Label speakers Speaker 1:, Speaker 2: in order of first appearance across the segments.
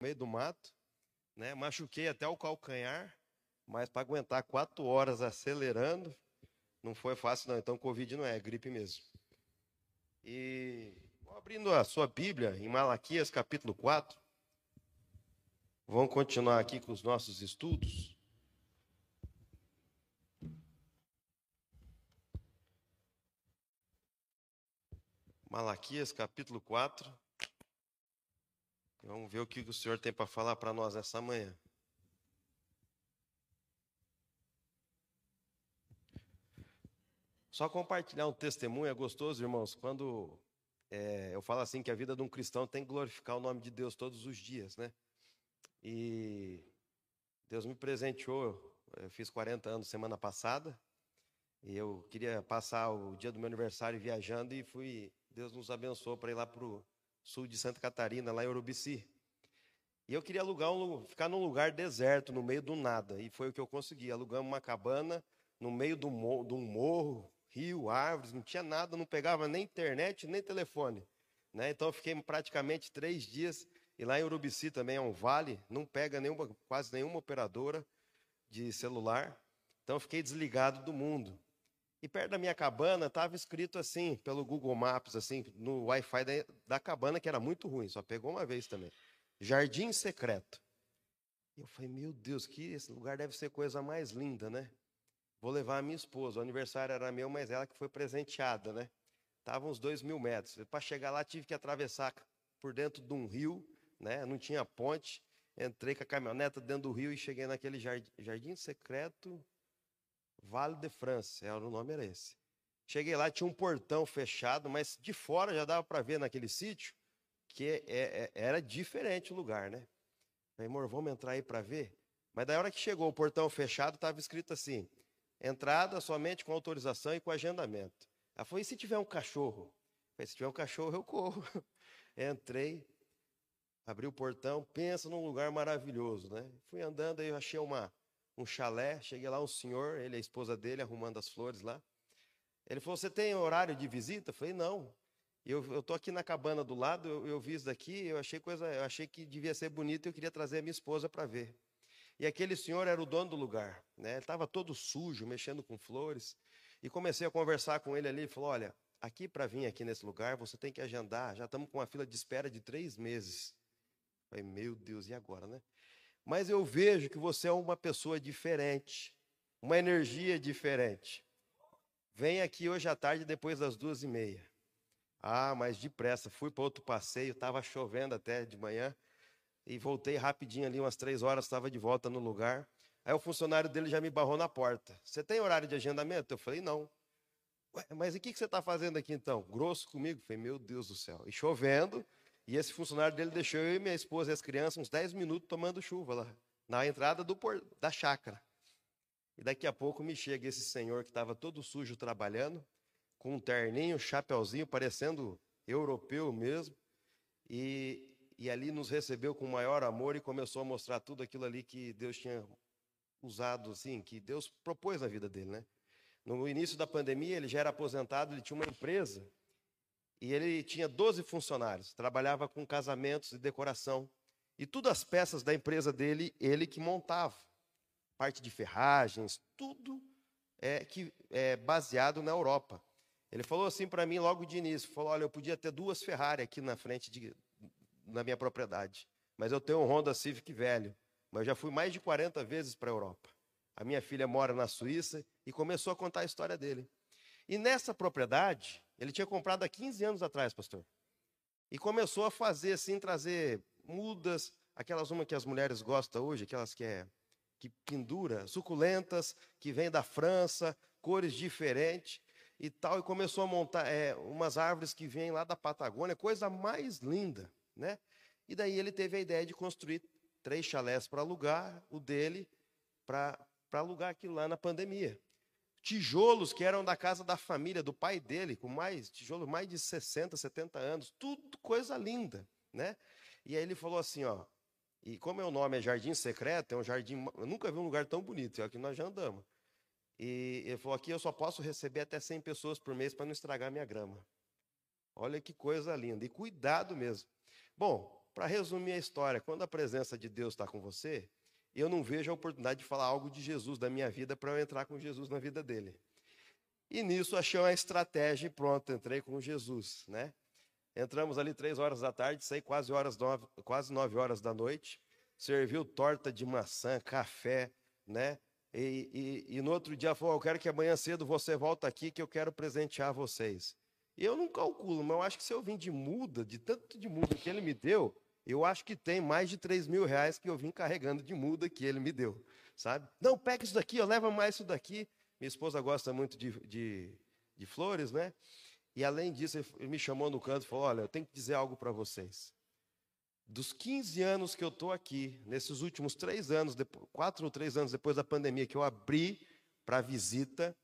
Speaker 1: meio do mato, né? Machuquei até o calcanhar, mas para aguentar quatro horas acelerando, não foi fácil não. Então, Covid não é, é gripe mesmo. E abrindo a sua Bíblia em Malaquias capítulo 4, vamos continuar aqui com os nossos estudos. Malaquias capítulo 4. Vamos ver o que o Senhor tem para falar para nós essa manhã. Só compartilhar um testemunho é gostoso, irmãos, quando é, eu falo assim que a vida de um cristão tem que glorificar o nome de Deus todos os dias, né? E Deus me presenteou, eu fiz 40 anos semana passada, e eu queria passar o dia do meu aniversário viajando e fui, Deus nos abençoou para ir lá para o sul de Santa Catarina, lá em Urubici. E eu queria alugar um, ficar num lugar deserto, no meio do nada. E foi o que eu consegui. Alugamos uma cabana no meio de um morro, rio, árvores, não tinha nada, não pegava nem internet, nem telefone. Né? Então eu fiquei praticamente três dias. E lá em Urubici também é um vale, não pega nenhuma, quase nenhuma operadora de celular. Então eu fiquei desligado do mundo. E perto da minha cabana estava escrito assim, pelo Google Maps, assim, no Wi-Fi da, da, cabana, que era muito ruim, só pegou uma vez também. Jardim secreto. E eu falei, meu Deus, que esse lugar deve ser coisa mais linda, né? Vou levar a minha esposa. O aniversário era meu, mas ela que foi presenteada, né? Tava uns dois mil metros. Para chegar lá, tive que atravessar por dentro de um rio, né? Não tinha ponte. Entrei com a caminhoneta dentro do rio e cheguei naquele jardim, jardim secreto Vale de France, era, o nome era esse. Cheguei lá, tinha um portão fechado, mas de fora já dava para ver naquele sítio que é, é, era diferente o lugar, né? Falei, amor, vamos entrar aí para ver? Mas da hora que chegou o portão fechado, estava escrito assim: entrada somente com autorização e com agendamento. Ela falou: e se tiver um cachorro? Falei, se tiver um cachorro, eu corro. Entrei, abri o portão, pensa num lugar maravilhoso, né? Fui andando, aí eu achei uma, um chalé. Cheguei lá, um senhor, ele a esposa dele, arrumando as flores lá. Ele falou: Você tem horário de visita? Eu falei: Não. Eu estou aqui na cabana do lado, eu, eu vi isso daqui, eu achei coisa, eu achei que devia ser bonito e eu queria trazer a minha esposa para ver. E aquele senhor era o dono do lugar, né? Ele estava todo sujo, mexendo com flores. E comecei a conversar com ele ali, ele falou: Olha, aqui para vir aqui nesse lugar, você tem que agendar. Já estamos com uma fila de espera de três meses. Eu falei, meu Deus, e agora, né? Mas eu vejo que você é uma pessoa diferente, uma energia diferente. Vem aqui hoje à tarde, depois das duas e meia. Ah, mas depressa. Fui para outro passeio, estava chovendo até de manhã. E voltei rapidinho ali, umas três horas, estava de volta no lugar. Aí o funcionário dele já me barrou na porta. Você tem horário de agendamento? Eu falei, não. Ué, mas o que, que você está fazendo aqui então? Grosso comigo? Eu falei, meu Deus do céu. E chovendo, e esse funcionário dele deixou eu e minha esposa e as crianças uns 10 minutos tomando chuva lá, na entrada do por... da chácara. E daqui a pouco me chega esse senhor que estava todo sujo trabalhando, com um terninho, chapeuzinho, parecendo europeu mesmo. E, e ali nos recebeu com maior amor e começou a mostrar tudo aquilo ali que Deus tinha usado, assim, que Deus propôs na vida dele, né? No início da pandemia, ele já era aposentado, ele tinha uma empresa e ele tinha 12 funcionários, trabalhava com casamentos e decoração. E todas as peças da empresa dele, ele que montava. Parte de ferragens, tudo é, que é baseado na Europa. Ele falou assim para mim logo de início, falou, olha, eu podia ter duas Ferrari aqui na frente de, na minha propriedade, mas eu tenho um Honda Civic velho, mas eu já fui mais de 40 vezes para a Europa. A minha filha mora na Suíça e começou a contar a história dele. E nessa propriedade, ele tinha comprado há 15 anos atrás, pastor. E começou a fazer assim, trazer mudas, aquelas uma que as mulheres gostam hoje, aquelas que é que pendura, suculentas, que vem da França, cores diferentes e tal, e começou a montar é, umas árvores que vêm lá da Patagônia, coisa mais linda, né? E daí ele teve a ideia de construir três chalés para alugar, o dele para alugar aquilo lá na pandemia tijolos que eram da casa da família, do pai dele, com mais tijolos, mais de 60, 70 anos, tudo coisa linda, né? E aí ele falou assim, ó, e como meu nome é Jardim Secreto, é um jardim, eu nunca vi um lugar tão bonito, é aqui nós já andamos. E ele falou aqui eu só posso receber até 100 pessoas por mês para não estragar minha grama. Olha que coisa linda, e cuidado mesmo. Bom, para resumir a história, quando a presença de Deus está com você, eu não vejo a oportunidade de falar algo de Jesus da minha vida para eu entrar com Jesus na vida dele. E nisso achei uma estratégia e pronto, entrei com Jesus, né? Entramos ali três horas da tarde, saí quase, horas nove, quase nove horas da noite, serviu torta de maçã, café, né? E, e, e no outro dia falou: Eu quero que amanhã cedo você volta aqui que eu quero presentear vocês. Eu não calculo, mas eu acho que se eu vim de muda, de tanto de muda que ele me deu, eu acho que tem mais de 3 mil reais que eu vim carregando de muda que ele me deu, sabe? Não, pega isso daqui, eu levo mais isso daqui. Minha esposa gosta muito de, de, de flores, né? E além disso, ele me chamou no canto e falou: Olha, eu tenho que dizer algo para vocês. Dos 15 anos que eu estou aqui, nesses últimos três anos, quatro ou três anos depois da pandemia, que eu abri para visita,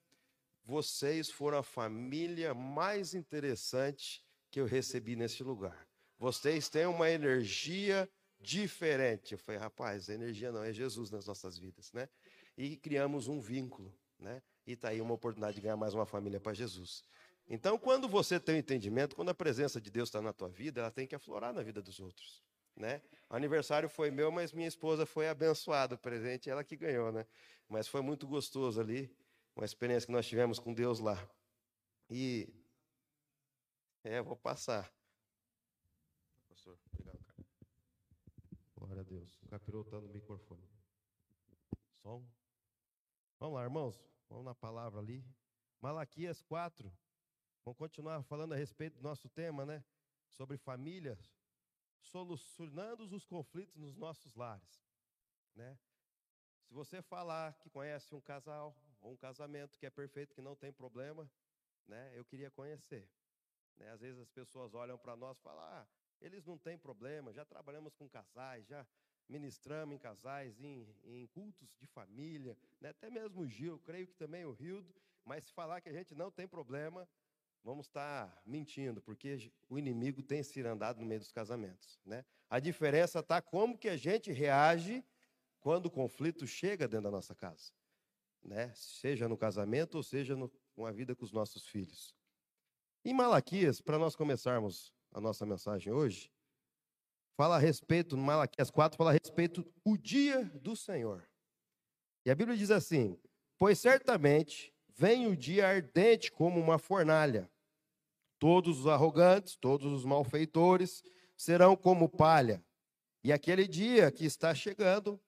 Speaker 1: vocês foram a família mais interessante que eu recebi nesse lugar. Vocês têm uma energia diferente. Eu falei, rapaz, energia não é Jesus nas nossas vidas, né? E criamos um vínculo, né? E está aí uma oportunidade de ganhar mais uma família para Jesus. Então, quando você tem o um entendimento, quando a presença de Deus está na tua vida, ela tem que aflorar na vida dos outros, né? O aniversário foi meu, mas minha esposa foi abençoada, o presente ela que ganhou, né? Mas foi muito gostoso ali, uma experiência que nós tivemos com Deus lá. E é, vou passar. Pastor, obrigado, cara. Glória a Deus. O capiroto está no microfone. Som. Vamos lá, irmãos. Vamos na palavra ali. Malaquias 4. Vamos continuar falando a respeito do nosso tema, né? Sobre famílias, solucionando os conflitos nos nossos lares, né? Se você falar que conhece um casal ou um casamento que é perfeito, que não tem problema, né? Eu queria conhecer. Né? Às vezes as pessoas olham para nós e falam: ah, eles não têm problema, já trabalhamos com casais, já ministramos em casais, em, em cultos de família, né? até mesmo o Gil, creio que também o Rildo, mas se falar que a gente não tem problema, vamos estar mentindo, porque o inimigo tem se andado no meio dos casamentos. Né? A diferença está como que a gente reage quando o conflito chega dentro da nossa casa. Né? Seja no casamento ou seja no, com a vida com os nossos filhos. Em Malaquias, para nós começarmos a nossa mensagem hoje, fala a respeito, Malaquias 4, fala a respeito o dia do Senhor. E a Bíblia diz assim: Pois certamente vem o dia ardente como uma fornalha, Todos os arrogantes, todos os malfeitores serão como palha. E aquele dia que está chegando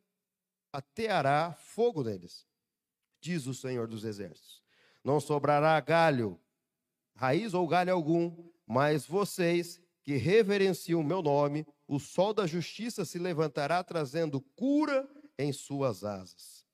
Speaker 1: ateará fogo neles, diz o Senhor dos Exércitos. Não sobrará galho, raiz ou galho algum, mas vocês que reverenciam o meu nome, o sol da justiça se levantará trazendo cura em suas asas.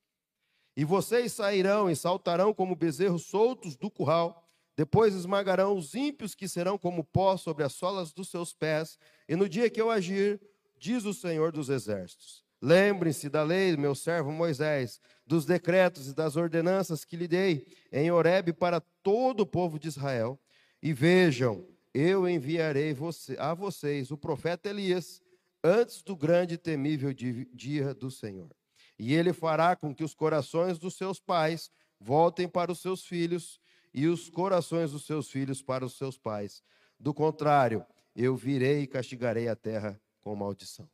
Speaker 1: E vocês sairão e saltarão como bezerros soltos do curral depois esmagarão os ímpios que serão como pó sobre as solas dos seus pés, e no dia que eu agir, diz o Senhor dos Exércitos. Lembrem-se da lei meu servo Moisés, dos decretos e das ordenanças que lhe dei em Horebe para todo o povo de Israel. E vejam, eu enviarei a vocês o profeta Elias antes do grande e temível dia do Senhor. E ele fará com que os corações dos seus pais voltem para os seus filhos e os corações dos seus filhos para os seus pais. Do contrário, eu virei e castigarei a terra com maldição.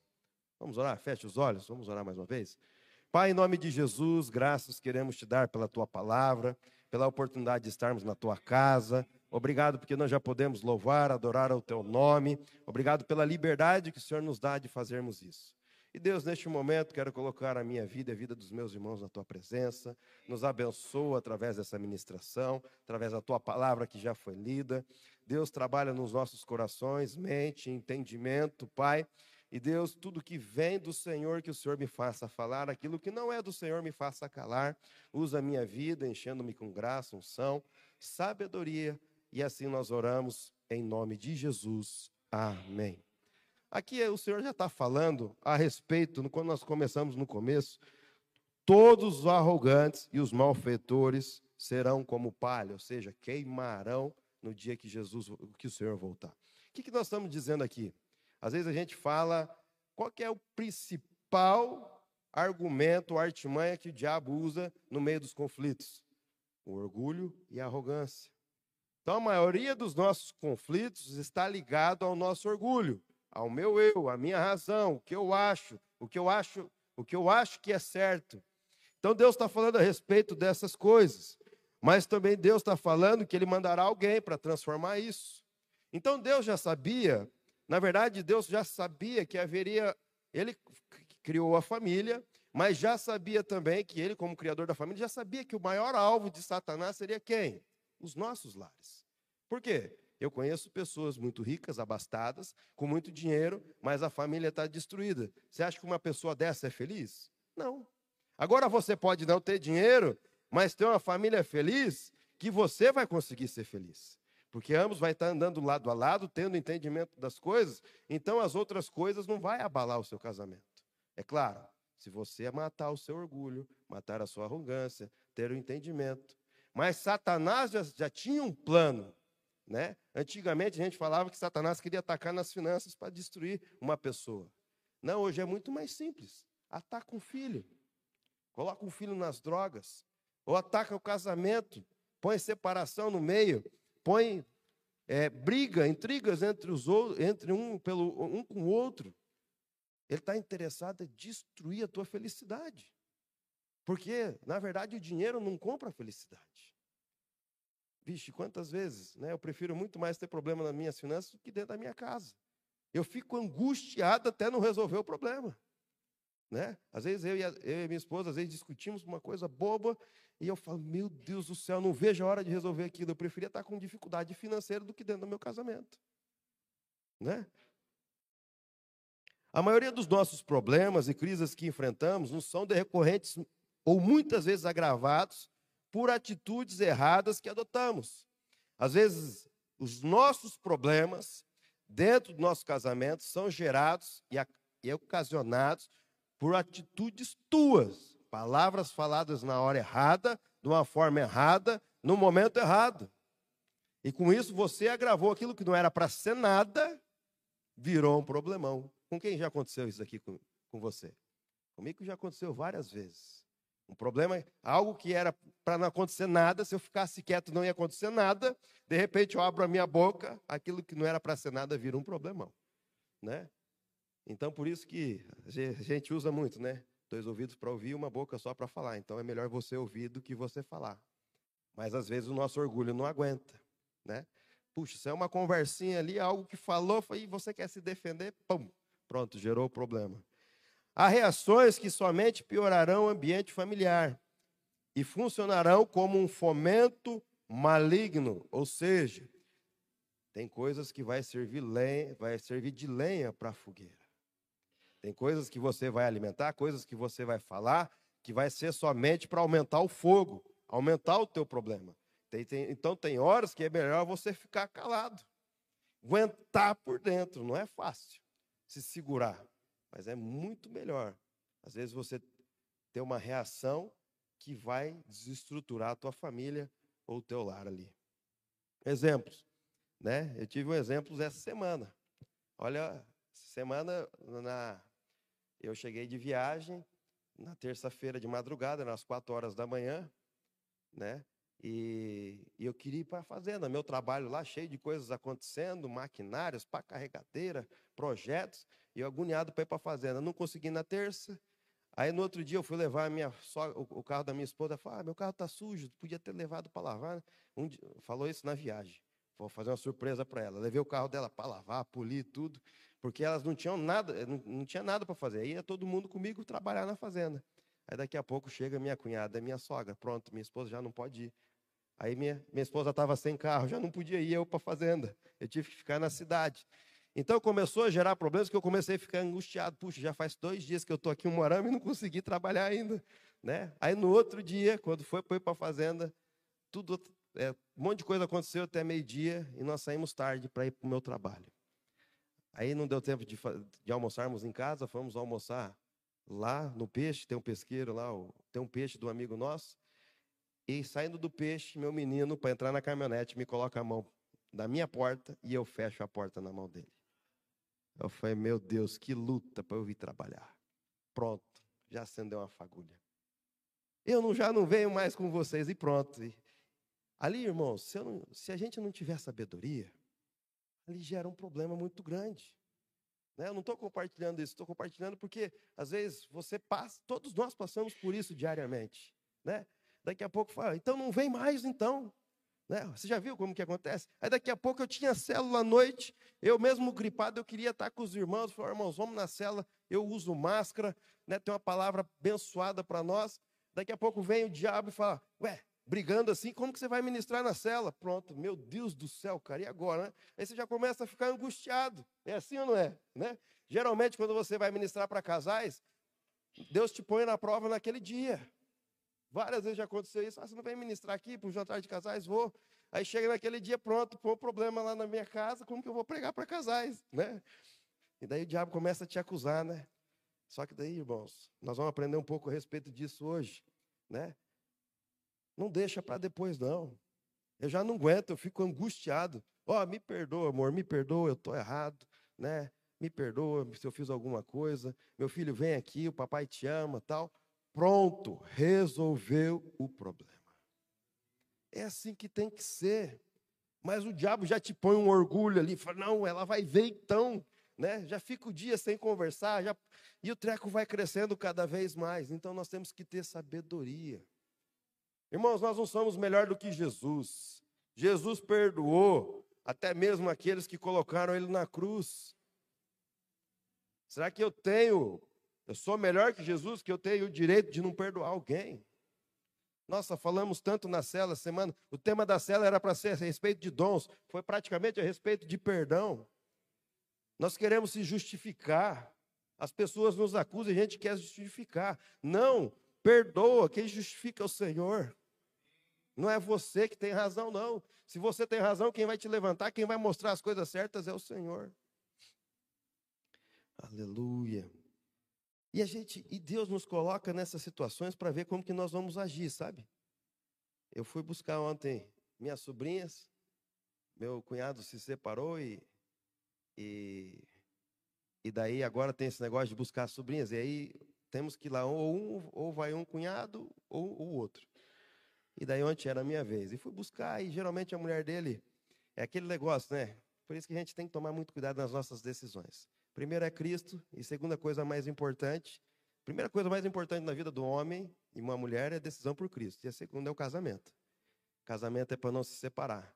Speaker 1: Vamos orar? Feche os olhos, vamos orar mais uma vez. Pai, em nome de Jesus, graças queremos te dar pela tua palavra, pela oportunidade de estarmos na tua casa. Obrigado porque nós já podemos louvar, adorar o teu nome. Obrigado pela liberdade que o Senhor nos dá de fazermos isso. E Deus, neste momento, quero colocar a minha vida e a vida dos meus irmãos na tua presença. Nos abençoa através dessa ministração, através da tua palavra que já foi lida. Deus trabalha nos nossos corações, mente, entendimento, Pai. E Deus, tudo que vem do Senhor, que o Senhor me faça falar, aquilo que não é do Senhor, me faça calar. Usa a minha vida, enchendo-me com graça, unção, sabedoria. E assim nós oramos em nome de Jesus. Amém. Aqui o Senhor já está falando a respeito, quando nós começamos no começo, todos os arrogantes e os malfeitores serão como palha, ou seja, queimarão no dia que Jesus, que o Senhor voltar. O que, que nós estamos dizendo aqui? Às vezes a gente fala qual é o principal argumento, artimanha que o diabo usa no meio dos conflitos? O orgulho e a arrogância. Então a maioria dos nossos conflitos está ligado ao nosso orgulho ao meu eu, à minha razão, o que eu acho, o que eu acho, o que eu acho que é certo. Então Deus está falando a respeito dessas coisas, mas também Deus está falando que Ele mandará alguém para transformar isso. Então Deus já sabia, na verdade Deus já sabia que haveria, Ele criou a família, mas já sabia também que Ele, como criador da família, já sabia que o maior alvo de Satanás seria quem? Os nossos lares. Por quê? Eu conheço pessoas muito ricas, abastadas, com muito dinheiro, mas a família está destruída. Você acha que uma pessoa dessa é feliz? Não. Agora você pode não ter dinheiro, mas ter uma família feliz, que você vai conseguir ser feliz. Porque ambos vai estar andando lado a lado, tendo entendimento das coisas, então as outras coisas não vai abalar o seu casamento. É claro, se você matar o seu orgulho, matar a sua arrogância, ter o entendimento. Mas Satanás já, já tinha um plano né? Antigamente a gente falava que Satanás queria atacar nas finanças para destruir uma pessoa. Não, hoje é muito mais simples. Ataca um filho, coloca um filho nas drogas, ou ataca o casamento, põe separação no meio, põe é, briga, intrigas entre, os, entre um, pelo, um com o outro. Ele está interessado em destruir a tua felicidade. Porque, na verdade, o dinheiro não compra felicidade. Vixe, quantas vezes, né? Eu prefiro muito mais ter problema nas minhas finanças do que dentro da minha casa. Eu fico angustiado até não resolver o problema. Né? Às vezes eu e, a, eu e minha esposa, às vezes discutimos uma coisa boba e eu falo, meu Deus do céu, não vejo a hora de resolver aquilo. Eu preferia estar com dificuldade financeira do que dentro do meu casamento. Né? A maioria dos nossos problemas e crises que enfrentamos não são decorrentes ou muitas vezes agravados por atitudes erradas que adotamos. Às vezes, os nossos problemas dentro do nosso casamento são gerados e, ocasionados por atitudes tuas, palavras faladas na hora errada, de uma forma errada, no momento errado. E com isso você agravou aquilo que não era para ser nada, virou um problemão. Com quem já aconteceu isso aqui com, com você? Comigo já aconteceu várias vezes. Um problema é algo que era para não acontecer nada, se eu ficasse quieto não ia acontecer nada, de repente eu abro a minha boca, aquilo que não era para ser nada vira um problemão, né? Então por isso que a gente usa muito, né? Dois ouvidos para ouvir, uma boca só para falar. Então é melhor você ouvir do que você falar. Mas às vezes o nosso orgulho não aguenta, né? Puxa, isso é uma conversinha ali, algo que falou, e você quer se defender, pum, pronto, gerou o problema. Há reações que somente piorarão o ambiente familiar e funcionarão como um fomento maligno, ou seja, tem coisas que vai servir lenha, vai servir de lenha para a fogueira. Tem coisas que você vai alimentar, coisas que você vai falar, que vai ser somente para aumentar o fogo, aumentar o teu problema. Tem, tem, então tem horas que é melhor você ficar calado, aguentar por dentro, não é fácil se segurar. Mas é muito melhor. Às vezes você ter uma reação que vai desestruturar a tua família ou o teu lar ali. Exemplos, né? Eu tive um exemplo essa semana. Olha, semana na eu cheguei de viagem na terça-feira de madrugada, nas quatro horas da manhã, né? E, e, eu queria ir para a fazenda, meu trabalho lá cheio de coisas acontecendo, maquinários, para carregadeira, projetos. Eu agoniado para ir para a fazenda. Não consegui na terça. Aí no outro dia eu fui levar a minha, só, o, carro da minha esposa. Falei, ah, meu carro está sujo, podia ter levado para lavar. Né? Um dia, falou isso na viagem. Vou fazer uma surpresa para ela. Levei o carro dela para lavar, polir tudo, porque elas não tinham nada, não, não tinha nada para fazer. Aí ia todo mundo comigo trabalhar na fazenda. Aí daqui a pouco chega minha cunhada, minha sogra. Pronto, minha esposa já não pode ir. Aí minha, minha esposa estava sem carro, já não podia ir eu para a fazenda. Eu tive que ficar na cidade. Então começou a gerar problemas que eu comecei a ficar angustiado. Puxa, já faz dois dias que eu estou aqui em Morama e não consegui trabalhar ainda. Né? Aí no outro dia, quando foi para a fazenda, tudo, é, um monte de coisa aconteceu até meio-dia e nós saímos tarde para ir para o meu trabalho. Aí não deu tempo de, de, almoçarmos em casa, fomos almoçar lá no peixe, tem um pesqueiro lá, tem um peixe do amigo nosso. E saindo do peixe, meu menino, para entrar na caminhonete, me coloca a mão na minha porta e eu fecho a porta na mão dele. Eu falei, meu Deus, que luta para eu vir trabalhar. Pronto, já acendeu uma fagulha. Eu não, já não venho mais com vocês e pronto. E, ali, irmãos, se, não, se a gente não tiver sabedoria, ali gera um problema muito grande. Né? Eu não estou compartilhando isso, estou compartilhando porque, às vezes, você passa, todos nós passamos por isso diariamente. Né? Daqui a pouco fala, então não vem mais, então. Né? Você já viu como que acontece? Aí daqui a pouco eu tinha célula à noite, eu mesmo gripado, eu queria estar com os irmãos, falei, irmãos, vamos na célula, eu uso máscara, né? tem uma palavra abençoada para nós. Daqui a pouco vem o diabo e fala, ué, brigando assim, como que você vai ministrar na cela? Pronto, meu Deus do céu, cara, e agora? Né? Aí você já começa a ficar angustiado. É assim ou não é? Né? Geralmente, quando você vai ministrar para casais, Deus te põe na prova naquele dia. Várias vezes já aconteceu isso. Ah, você não vem ministrar aqui para um jantar de casais? Vou. Aí chega naquele dia, pronto, um problema lá na minha casa, como que eu vou pregar para casais? Né? E daí o diabo começa a te acusar, né? Só que daí, irmãos, nós vamos aprender um pouco a respeito disso hoje, né? Não deixa para depois, não. Eu já não aguento, eu fico angustiado. Ó, oh, me perdoa, amor, me perdoa, eu estou errado, né? Me perdoa se eu fiz alguma coisa. Meu filho vem aqui, o papai te ama, tal. Pronto, resolveu o problema. É assim que tem que ser. Mas o diabo já te põe um orgulho ali, fala, não, ela vai ver então, né? Já fica o dia sem conversar, já... e o treco vai crescendo cada vez mais. Então nós temos que ter sabedoria. Irmãos, nós não somos melhor do que Jesus. Jesus perdoou até mesmo aqueles que colocaram ele na cruz. Será que eu tenho eu sou melhor que Jesus, que eu tenho o direito de não perdoar alguém. Nossa, falamos tanto na cela semana. O tema da cela era para ser a respeito de dons, foi praticamente a respeito de perdão. Nós queremos se justificar. As pessoas nos acusam e a gente quer justificar. Não, perdoa, quem justifica é o Senhor. Não é você que tem razão, não. Se você tem razão, quem vai te levantar, quem vai mostrar as coisas certas é o Senhor. Aleluia. E a gente, e Deus nos coloca nessas situações para ver como que nós vamos agir, sabe? Eu fui buscar ontem minhas sobrinhas, meu cunhado se separou e, e, e daí agora tem esse negócio de buscar sobrinhas, e aí temos que ir lá, ou um, ou vai um cunhado, ou o outro. E daí ontem era a minha vez. E fui buscar, e geralmente a mulher dele é aquele negócio, né? Por isso que a gente tem que tomar muito cuidado nas nossas decisões. Primeiro é Cristo, e segunda coisa mais importante, primeira coisa mais importante na vida do homem e uma mulher é a decisão por Cristo, e a segunda é o casamento. Casamento é para não se separar,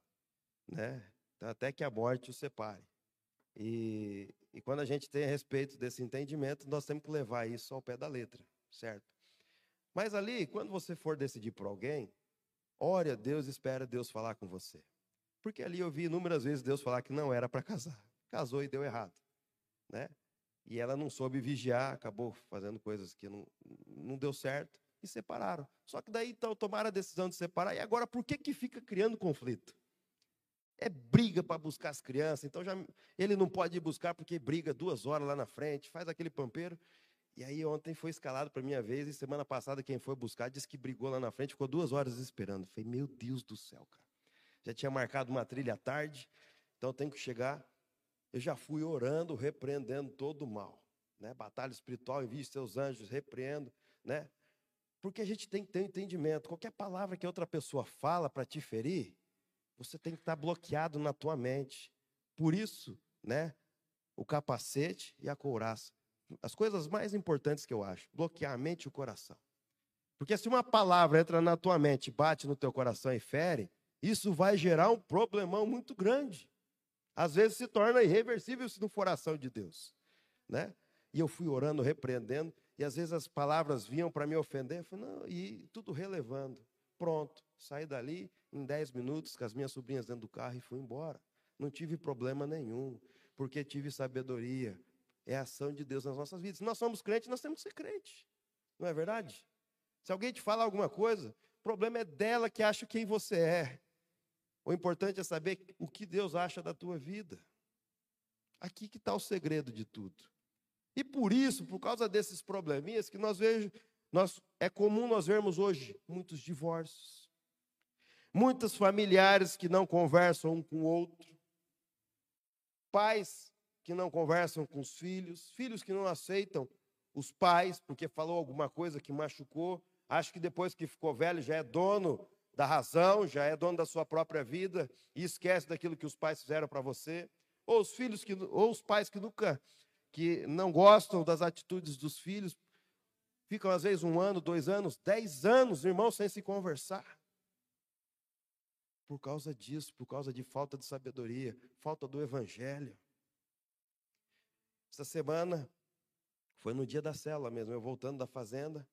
Speaker 1: né? Então, até que a morte o separe. E, e quando a gente tem a respeito desse entendimento, nós temos que levar isso ao pé da letra, certo? Mas ali, quando você for decidir por alguém, ore a Deus, espera Deus falar com você. Porque ali eu vi inúmeras vezes Deus falar que não era para casar. Casou e deu errado né? E ela não soube vigiar, acabou fazendo coisas que não, não deu certo e separaram. Só que daí então tomaram a decisão de separar e agora por que que fica criando conflito? É briga para buscar as crianças, então já ele não pode ir buscar porque briga duas horas lá na frente, faz aquele pampeiro. E aí ontem foi escalado para minha vez e semana passada quem foi buscar disse que brigou lá na frente, ficou duas horas esperando. Falei, meu Deus do céu, cara. Já tinha marcado uma trilha à tarde, então tem que chegar eu já fui orando, repreendendo todo o mal. Né? Batalha espiritual, envie seus anjos, repreendo. Né? Porque a gente tem que ter um entendimento. Qualquer palavra que outra pessoa fala para te ferir, você tem que estar bloqueado na tua mente. Por isso, né, o capacete e a couraça. As coisas mais importantes que eu acho, bloquear a mente e o coração. Porque se uma palavra entra na tua mente, bate no teu coração e fere, isso vai gerar um problemão muito grande. Às vezes se torna irreversível se não for ação de Deus, né? E eu fui orando, repreendendo, e às vezes as palavras vinham para me ofender, eu falei, não, e tudo relevando. Pronto, saí dali em 10 minutos com as minhas sobrinhas dentro do carro e fui embora. Não tive problema nenhum, porque tive sabedoria. É a ação de Deus nas nossas vidas. Se nós somos crentes, nós temos que ser crente. Não é verdade? Se alguém te fala alguma coisa, o problema é dela que acha quem você é. O importante é saber o que Deus acha da tua vida. Aqui que está o segredo de tudo. E por isso, por causa desses probleminhas que nós vejamos, nós, é comum nós vermos hoje muitos divórcios, muitos familiares que não conversam um com o outro, pais que não conversam com os filhos, filhos que não aceitam os pais porque falou alguma coisa que machucou, acho que depois que ficou velho já é dono da razão, já é dono da sua própria vida e esquece daquilo que os pais fizeram para você, ou os filhos que ou os pais que nunca que não gostam das atitudes dos filhos, ficam às vezes um ano, dois anos, dez anos, irmãos, sem se conversar. Por causa disso, por causa de falta de sabedoria, falta do evangelho. Essa semana foi no dia da célula mesmo, eu voltando da fazenda,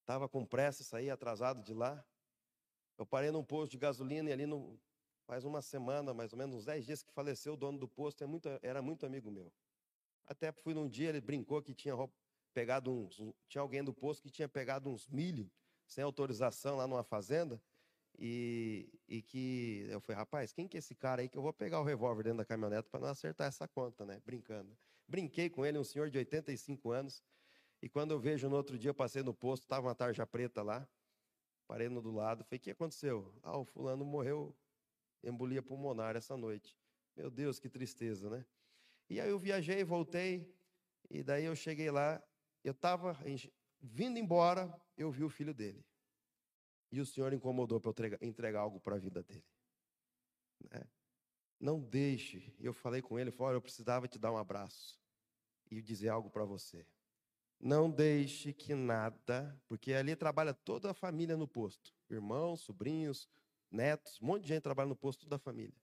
Speaker 1: estava com pressa, saí atrasado de lá. Eu parei num posto de gasolina e ali no, faz uma semana, mais ou menos uns 10 dias que faleceu o dono do posto, é muito, era muito amigo meu. Até fui num dia, ele brincou que tinha pegado uns, tinha alguém do posto que tinha pegado uns milho sem autorização lá numa fazenda e, e que eu falei, rapaz, quem que é esse cara aí que eu vou pegar o revólver dentro da caminhonete para não acertar essa conta, né? Brincando. Brinquei com ele, um senhor de 85 anos, e quando eu vejo no outro dia, eu passei no posto, estava uma tarja preta lá, parei no do lado, falei, o que aconteceu? Ah, o fulano morreu, embolia pulmonar essa noite. Meu Deus, que tristeza, né? E aí eu viajei, voltei, e daí eu cheguei lá, eu estava vindo embora, eu vi o filho dele. E o Senhor incomodou para eu entregar, algo para a vida dele. Né? Não deixe. Eu falei com ele, falei, eu precisava te dar um abraço e dizer algo para você. Não deixe que nada, porque ali trabalha toda a família no posto, irmãos, sobrinhos, netos, um monte de gente trabalha no posto da família.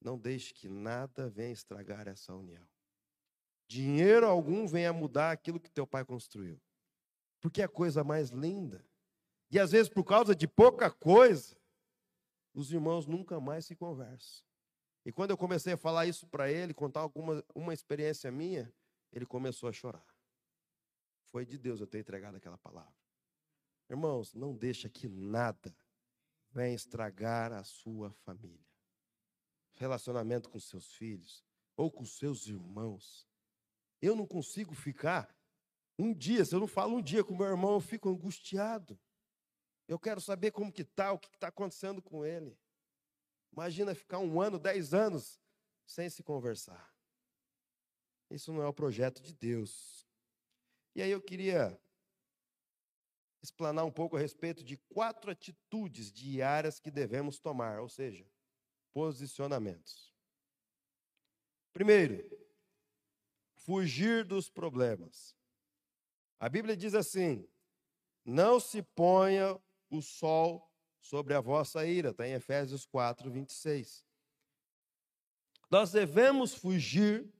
Speaker 1: Não deixe que nada venha estragar essa união. Dinheiro algum venha mudar aquilo que teu pai construiu. Porque é a coisa mais linda. E às vezes, por causa de pouca coisa, os irmãos nunca mais se conversam. E quando eu comecei a falar isso para ele, contar alguma uma experiência minha, ele começou a chorar. Foi de Deus eu ter entregado aquela palavra. Irmãos, não deixa que nada venha estragar a sua família. Relacionamento com seus filhos ou com seus irmãos. Eu não consigo ficar um dia, se eu não falo um dia com meu irmão, eu fico angustiado. Eu quero saber como que está, o que está acontecendo com ele. Imagina ficar um ano, dez anos sem se conversar. Isso não é o projeto de Deus. E aí eu queria explanar um pouco a respeito de quatro atitudes diárias que devemos tomar, ou seja, posicionamentos. Primeiro, fugir dos problemas. A Bíblia diz assim: não se ponha o sol sobre a vossa ira. Está em Efésios 4, 26. Nós devemos fugir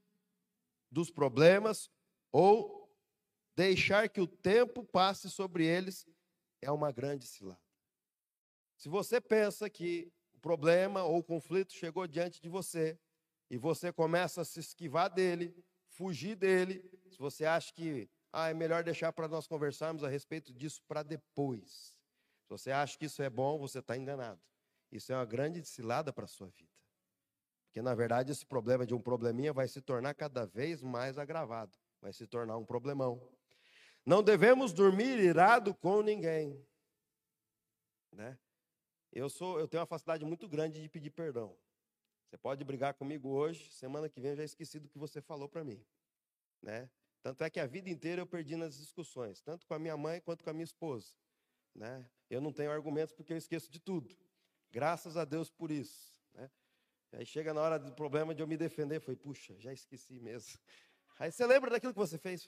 Speaker 1: dos problemas ou deixar que o tempo passe sobre eles é uma grande cilada. Se você pensa que o problema ou o conflito chegou diante de você e você começa a se esquivar dele, fugir dele, se você acha que ah, é melhor deixar para nós conversarmos a respeito disso para depois. Se você acha que isso é bom, você está enganado. Isso é uma grande cilada para a sua vida. Porque, na verdade, esse problema de um probleminha vai se tornar cada vez mais agravado. Vai se tornar um problemão. Não devemos dormir irado com ninguém. Né? Eu, sou, eu tenho uma facilidade muito grande de pedir perdão. Você pode brigar comigo hoje, semana que vem eu já esqueci do que você falou para mim. Né? Tanto é que a vida inteira eu perdi nas discussões, tanto com a minha mãe quanto com a minha esposa. Né? Eu não tenho argumentos porque eu esqueço de tudo. Graças a Deus por isso. Né? Aí chega na hora do problema de eu me defender, foi, puxa, já esqueci mesmo. Aí você lembra daquilo que você fez?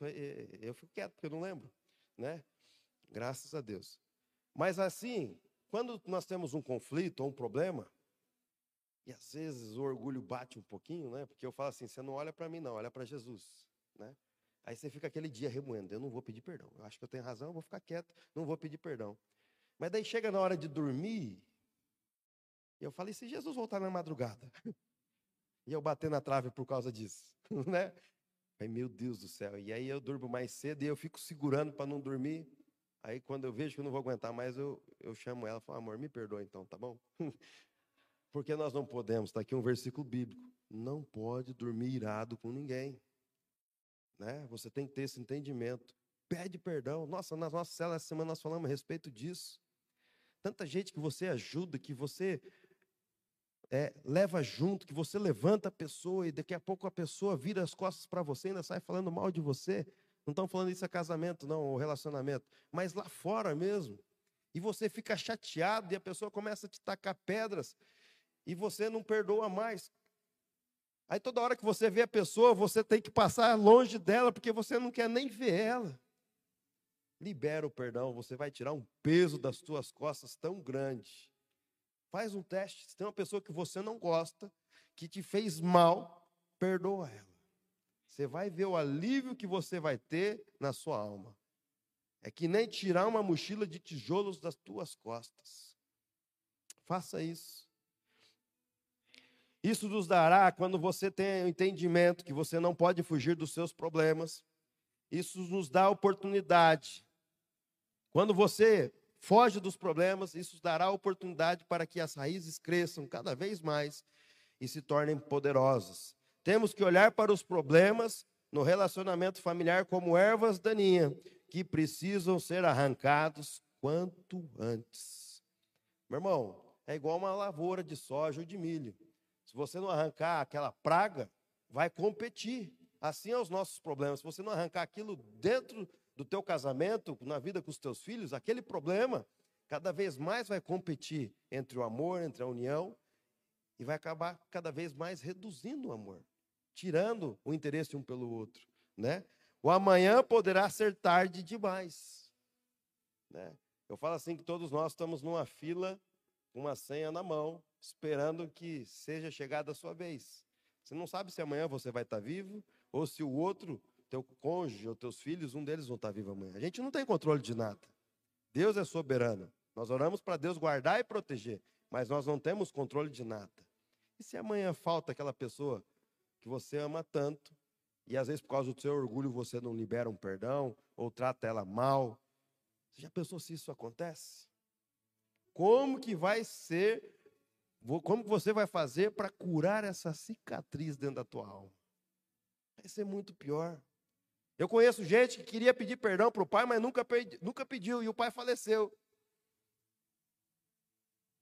Speaker 1: Eu fico quieto porque eu não lembro, né? Graças a Deus. Mas assim, quando nós temos um conflito ou um problema, e às vezes o orgulho bate um pouquinho, né? Porque eu falo assim, você não olha para mim não, olha para Jesus, né? Aí você fica aquele dia remoendo, eu não vou pedir perdão. Eu acho que eu tenho razão, eu vou ficar quieto, não vou pedir perdão. Mas daí chega na hora de dormir, e eu falei, se Jesus voltar na madrugada, e eu bater na trave por causa disso, né? Aí, meu Deus do céu. E aí eu durmo mais cedo e eu fico segurando para não dormir. Aí quando eu vejo que eu não vou aguentar mais, eu, eu chamo ela e falo, amor, me perdoa então, tá bom? Porque nós não podemos, está aqui um versículo bíblico. Não pode dormir irado com ninguém. Né? Você tem que ter esse entendimento. Pede perdão. Nossa, nas nossas celas essa semana nós falamos a respeito disso. Tanta gente que você ajuda, que você é, leva junto, que você levanta a pessoa e daqui a pouco a pessoa vira as costas para você e ainda sai falando mal de você. Não estão falando isso a casamento, não, ou relacionamento, mas lá fora mesmo. E você fica chateado e a pessoa começa a te tacar pedras e você não perdoa mais. Aí toda hora que você vê a pessoa, você tem que passar longe dela, porque você não quer nem ver ela. Libera o perdão, você vai tirar um peso das suas costas tão grande. Faz um teste. Se tem uma pessoa que você não gosta, que te fez mal, perdoa ela. Você vai ver o alívio que você vai ter na sua alma. É que nem tirar uma mochila de tijolos das tuas costas. Faça isso. Isso nos dará quando você tem o entendimento que você não pode fugir dos seus problemas. Isso nos dá oportunidade. Quando você foge dos problemas, isso dará oportunidade para que as raízes cresçam cada vez mais e se tornem poderosas. Temos que olhar para os problemas no relacionamento familiar como ervas daninhas que precisam ser arrancados quanto antes. Meu irmão, é igual uma lavoura de soja ou de milho. Se você não arrancar aquela praga, vai competir. Assim é os nossos problemas. Se você não arrancar aquilo dentro do teu casamento, na vida com os teus filhos, aquele problema cada vez mais vai competir entre o amor, entre a união, e vai acabar cada vez mais reduzindo o amor tirando o interesse um pelo outro, né? O amanhã poderá ser tarde demais, né? Eu falo assim que todos nós estamos numa fila, com uma senha na mão, esperando que seja chegada a sua vez. Você não sabe se amanhã você vai estar vivo ou se o outro, teu cônjuge ou teus filhos, um deles vão estar vivo amanhã. A gente não tem controle de nada. Deus é soberano. Nós oramos para Deus guardar e proteger, mas nós não temos controle de nada. E se amanhã falta aquela pessoa que você ama tanto, e às vezes por causa do seu orgulho você não libera um perdão, ou trata ela mal. Você já pensou se isso acontece? Como que vai ser, como que você vai fazer para curar essa cicatriz dentro da tua alma? Vai ser muito pior. Eu conheço gente que queria pedir perdão para o pai, mas nunca, pedi, nunca pediu, e o pai faleceu.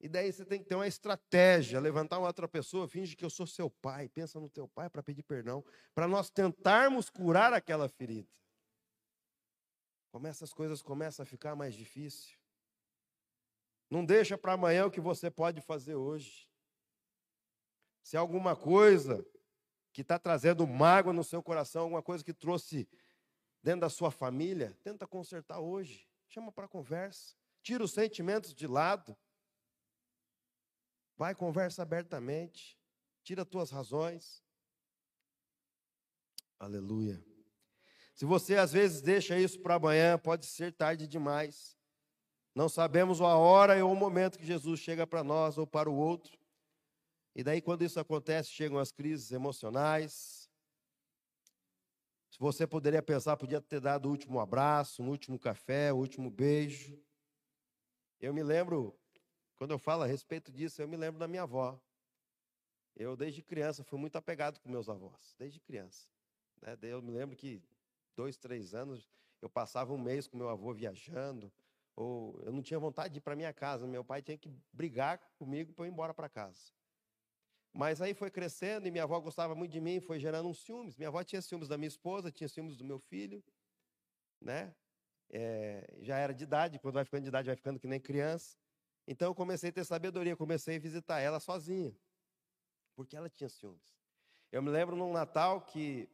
Speaker 1: E daí você tem que ter uma estratégia, levantar uma outra pessoa, finge que eu sou seu pai, pensa no teu pai para pedir perdão, para nós tentarmos curar aquela ferida. Como essas coisas começam a ficar mais difícil. Não deixa para amanhã o que você pode fazer hoje. Se alguma coisa que está trazendo mágoa no seu coração, alguma coisa que trouxe dentro da sua família, tenta consertar hoje. Chama para conversa. Tira os sentimentos de lado. Vai, conversa abertamente. Tira tuas razões. Aleluia. Se você às vezes deixa isso para amanhã, pode ser tarde demais. Não sabemos a hora ou o momento que Jesus chega para nós ou para o outro. E daí, quando isso acontece, chegam as crises emocionais. Você poderia pensar, podia ter dado o último abraço, um último café, o último beijo. Eu me lembro quando eu falo a respeito disso, eu me lembro da minha avó. Eu, desde criança, fui muito apegado com meus avós, desde criança. Né? Eu me lembro que, dois, três anos, eu passava um mês com meu avô viajando, ou eu não tinha vontade de ir para minha casa. Meu pai tinha que brigar comigo para eu ir embora para casa. Mas aí foi crescendo e minha avó gostava muito de mim, foi gerando uns ciúmes. Minha avó tinha ciúmes da minha esposa, tinha ciúmes do meu filho, né? É, já era de idade, quando vai ficando de idade, vai ficando que nem criança. Então eu comecei a ter sabedoria, comecei a visitar ela sozinha, porque ela tinha ciúmes. Eu me lembro num Natal que,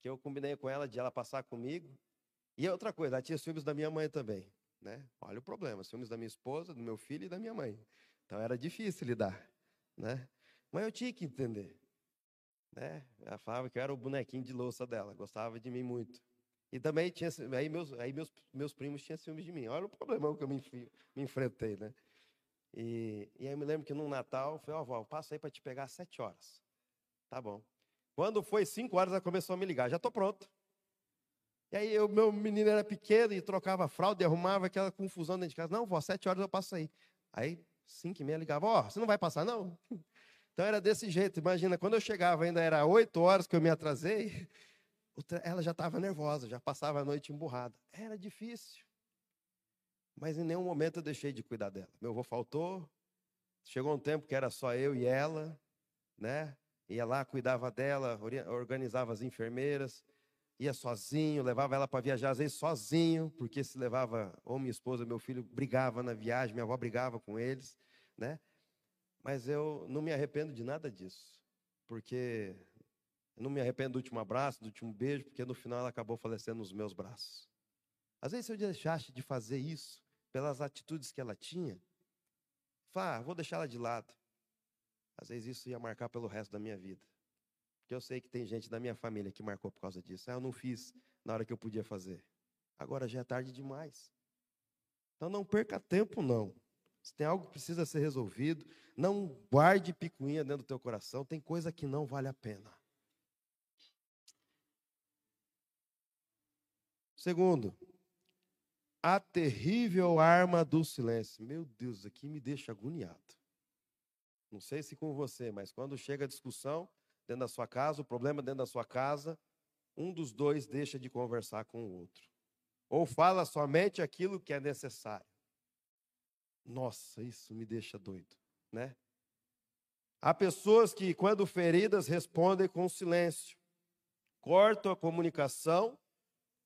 Speaker 1: que eu combinei com ela de ela passar comigo. E outra coisa, ela tinha ciúmes da minha mãe também. Né? Olha o problema, ciúmes da minha esposa, do meu filho e da minha mãe. Então era difícil lidar. Né? Mas eu tinha que entender. Né? Ela falava que eu era o bonequinho de louça dela, gostava de mim muito. E também tinha, aí meus, aí meus, meus primos tinham ciúmes de mim. Olha o problema que eu me, me enfrentei, né? E, e aí eu me lembro que no Natal, eu falei, ó, oh, vó, aí para te pegar às sete horas. Tá bom. Quando foi cinco horas, ela começou a me ligar, já estou pronto. E aí o meu menino era pequeno e trocava fralda e arrumava aquela confusão dentro de casa. Não, vó, sete horas eu passo aí. Aí, cinco e meia, ligava, ó, oh, você não vai passar, não? Então era desse jeito. Imagina, quando eu chegava, ainda era oito horas que eu me atrasei, ela já estava nervosa, já passava a noite emburrada. Era difícil. Mas em nenhum momento eu deixei de cuidar dela. Meu avô faltou, chegou um tempo que era só eu e ela, né? Ia lá, cuidava dela, organizava as enfermeiras, ia sozinho, levava ela para viajar, às vezes sozinho, porque se levava, ou minha esposa, meu filho, brigava na viagem, minha avó brigava com eles, né? Mas eu não me arrependo de nada disso, porque Eu não me arrependo do último abraço, do último beijo, porque no final ela acabou falecendo nos meus braços. Às vezes, se eu deixasse de fazer isso, pelas atitudes que ela tinha, fala, ah, vou deixar ela de lado. Às vezes isso ia marcar pelo resto da minha vida. Porque eu sei que tem gente da minha família que marcou por causa disso. Ah, eu não fiz na hora que eu podia fazer. Agora já é tarde demais. Então não perca tempo, não. Se tem algo que precisa ser resolvido, não guarde picuinha dentro do teu coração. Tem coisa que não vale a pena. Segundo, a terrível arma do silêncio. Meu Deus, aqui me deixa agoniado. Não sei se com você, mas quando chega a discussão dentro da sua casa, o problema dentro da sua casa, um dos dois deixa de conversar com o outro. Ou fala somente aquilo que é necessário. Nossa, isso me deixa doido, né? Há pessoas que, quando feridas, respondem com silêncio, cortam a comunicação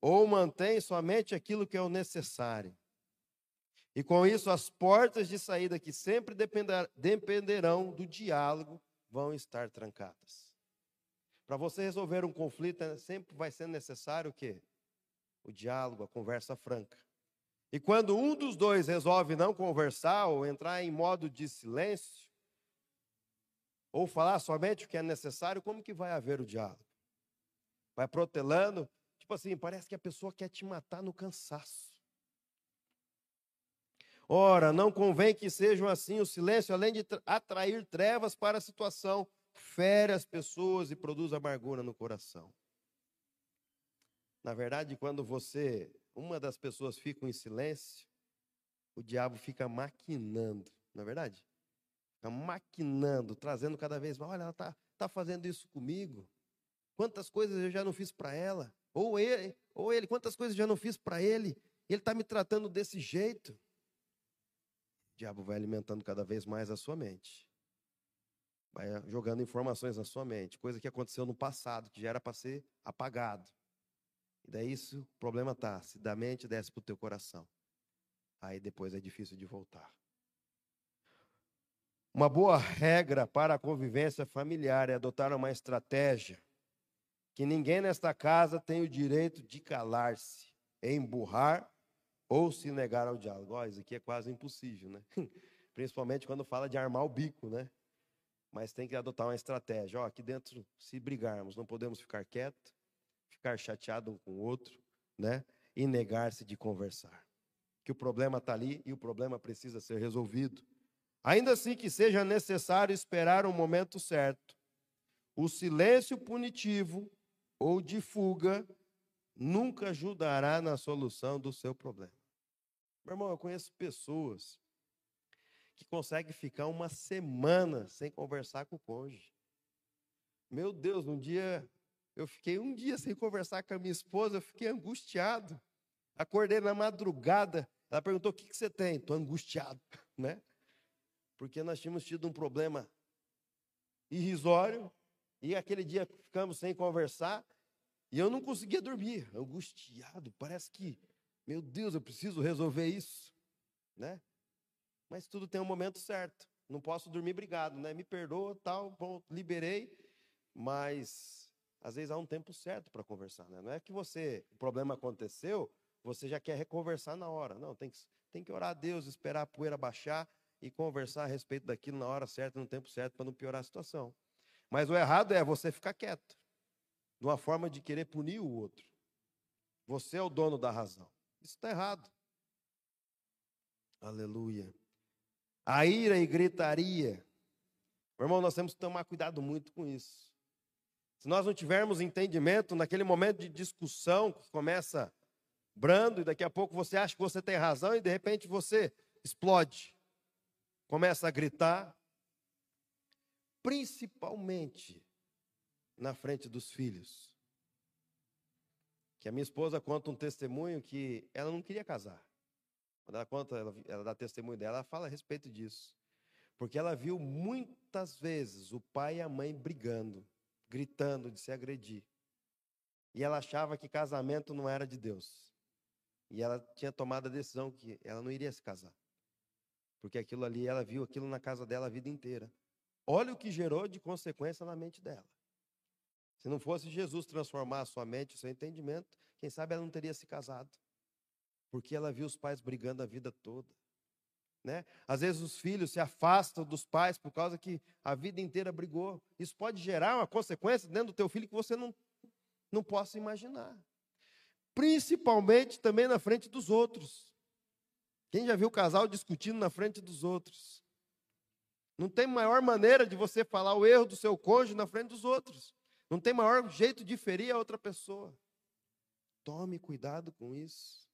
Speaker 1: ou mantêm somente aquilo que é o necessário. E com isso, as portas de saída que sempre depender, dependerão do diálogo vão estar trancadas. Para você resolver um conflito, é, sempre vai ser necessário o quê? O diálogo, a conversa franca. E quando um dos dois resolve não conversar ou entrar em modo de silêncio, ou falar somente o que é necessário, como que vai haver o diálogo? Vai protelando, tipo assim, parece que a pessoa quer te matar no cansaço. Ora, não convém que sejam assim. O silêncio, além de atrair trevas para a situação, fere as pessoas e produz amargura no coração. Na verdade, quando você, uma das pessoas fica em silêncio, o diabo fica maquinando, não é verdade? Fica maquinando, trazendo cada vez mais. Olha, ela está tá fazendo isso comigo. Quantas coisas eu já não fiz para ela? Ou ele, ou ele, quantas coisas eu já não fiz para ele? Ele está me tratando desse jeito. O diabo vai alimentando cada vez mais a sua mente. Vai jogando informações na sua mente, coisa que aconteceu no passado, que já era para ser apagado. E daí isso, o problema está, se da mente desce para o teu coração. Aí depois é difícil de voltar. Uma boa regra para a convivência familiar é adotar uma estratégia que ninguém nesta casa tem o direito de calar-se, emburrar ou se negar ao diálogo. Oh, isso aqui é quase impossível, né? Principalmente quando fala de armar o bico, né? Mas tem que adotar uma estratégia. Oh, aqui dentro, se brigarmos, não podemos ficar quieto, ficar chateado um com o outro, né? E negar-se de conversar. Que o problema está ali e o problema precisa ser resolvido. Ainda assim que seja necessário esperar o um momento certo. O silêncio punitivo ou de fuga nunca ajudará na solução do seu problema. Meu irmão, eu conheço pessoas que conseguem ficar uma semana sem conversar com o cônjuge. Meu Deus, um dia eu fiquei um dia sem conversar com a minha esposa, eu fiquei angustiado. Acordei na madrugada, ela perguntou: "O que, que você tem?" Estou angustiado, né? Porque nós tínhamos tido um problema irrisório e aquele dia ficamos sem conversar e eu não conseguia dormir, angustiado. Parece que, meu Deus, eu preciso resolver isso, né? Mas tudo tem um momento certo. Não posso dormir brigado, né? Me perdoa, tal, bom, liberei, mas às vezes há um tempo certo para conversar, né? Não é que você, o problema aconteceu, você já quer reconversar na hora. Não, tem que, tem que orar a Deus, esperar a poeira baixar e conversar a respeito daquilo na hora certa, no tempo certo, para não piorar a situação. Mas o errado é você ficar quieto de uma forma de querer punir o outro. Você é o dono da razão. Isso está errado. Aleluia. A ira e gritaria. Meu irmão, nós temos que tomar cuidado muito com isso. Se nós não tivermos entendimento naquele momento de discussão que começa brando e daqui a pouco você acha que você tem razão e de repente você explode, começa a gritar, principalmente na frente dos filhos. Que a minha esposa conta um testemunho que ela não queria casar. Quando ela conta, ela, ela dá testemunho dela, ela fala a respeito disso. Porque ela viu muitas vezes o pai e a mãe brigando, gritando de se agredir. E ela achava que casamento não era de Deus. E ela tinha tomado a decisão que ela não iria se casar. Porque aquilo ali, ela viu aquilo na casa dela a vida inteira. Olha o que gerou de consequência na mente dela. Se não fosse Jesus transformar a sua mente, o seu entendimento, quem sabe ela não teria se casado. Porque ela viu os pais brigando a vida toda. Né? Às vezes os filhos se afastam dos pais por causa que a vida inteira brigou. Isso pode gerar uma consequência dentro do teu filho que você não, não possa imaginar. Principalmente também na frente dos outros. Quem já viu o casal discutindo na frente dos outros? Não tem maior maneira de você falar o erro do seu cônjuge na frente dos outros. Não tem maior jeito de ferir a outra pessoa. Tome cuidado com isso.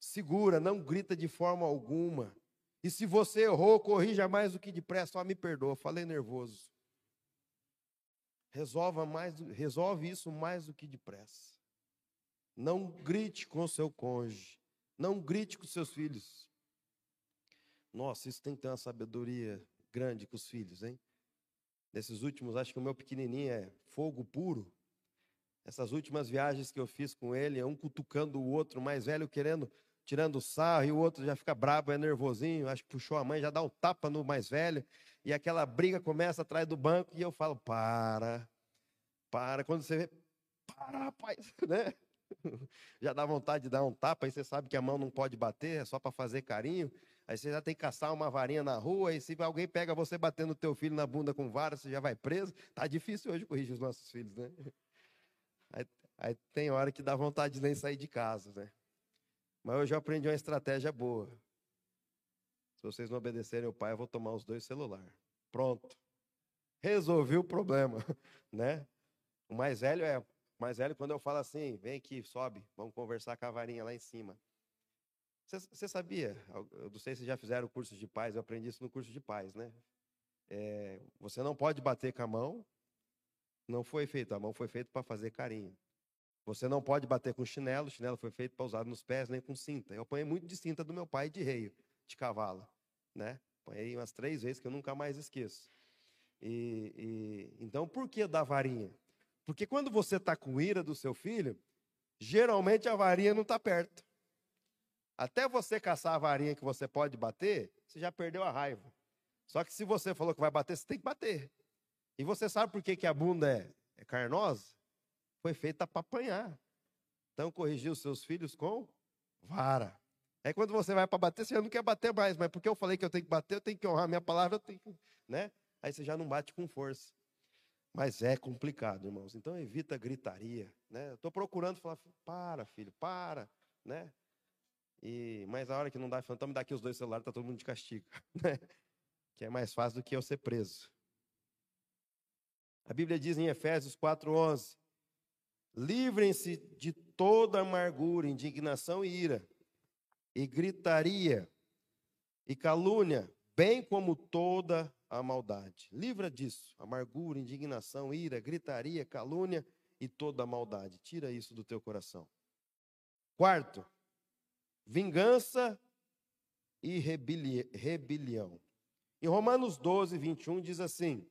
Speaker 1: Segura, não grita de forma alguma. E se você errou, corrija mais do que depressa. Só me perdoa, falei nervoso. Resolva mais, resolve isso mais do que depressa. Não grite com seu cônjuge. Não grite com seus filhos. Nossa, isso tem que ter uma sabedoria grande com os filhos, hein? Nesses últimos, acho que o meu pequenininho é fogo puro. Essas últimas viagens que eu fiz com ele, um cutucando o outro, mais velho querendo, tirando sarro, e o outro já fica brabo, é nervosinho, acho que puxou a mãe, já dá um tapa no mais velho, e aquela briga começa atrás do banco, e eu falo, para, para, quando você vê, para, rapaz, né? Já dá vontade de dar um tapa, aí você sabe que a mão não pode bater, é só para fazer carinho. Aí você já tem que caçar uma varinha na rua, e se alguém pega você batendo teu filho na bunda com vara, você já vai preso. Tá difícil hoje corrigir os nossos filhos, né? Aí, aí tem hora que dá vontade de nem sair de casa, né? Mas eu aprendi uma estratégia boa. Se vocês não obedecerem o pai, eu vou tomar os dois celulares. Pronto. Resolvi o problema, né? O mais velho é, o mais velho quando eu falo assim, vem aqui, sobe, vamos conversar com a varinha lá em cima. Você sabia? Eu não sei se já fizeram curso de paz, eu aprendi isso no curso de paz, né? É, você não pode bater com a mão, não foi feito, a mão foi feita para fazer carinho. Você não pode bater com chinelo, chinelo foi feito para usar nos pés, nem com cinta. Eu apanhei muito de cinta do meu pai de reio, de cavalo, né? Apanhei umas três vezes que eu nunca mais esqueço. E, e então, por que da varinha? Porque quando você está com ira do seu filho, geralmente a varinha não está perto. Até você caçar a varinha que você pode bater, você já perdeu a raiva. Só que se você falou que vai bater, você tem que bater. E você sabe por que, que a bunda é, é carnosa? Foi feita para apanhar. Então, corrigir os seus filhos com vara. Aí quando você vai para bater, você já não quer bater mais, mas porque eu falei que eu tenho que bater, eu tenho que honrar minha palavra, eu tenho que, né? Aí você já não bate com força. Mas é complicado, irmãos. Então evita gritaria, né? Eu estou procurando falar, para, filho, para, né? E, mas a hora que não dá, então me dá aqui os dois celulares, tá todo mundo de castigo. Né? Que é mais fácil do que eu ser preso. A Bíblia diz em Efésios 4,11: Livrem-se de toda amargura, indignação e ira, e gritaria, e calúnia, bem como toda a maldade. Livra disso, amargura, indignação, ira, gritaria, calúnia e toda a maldade. Tira isso do teu coração. Quarto, vingança e rebelião. Em Romanos 12, 21 diz assim: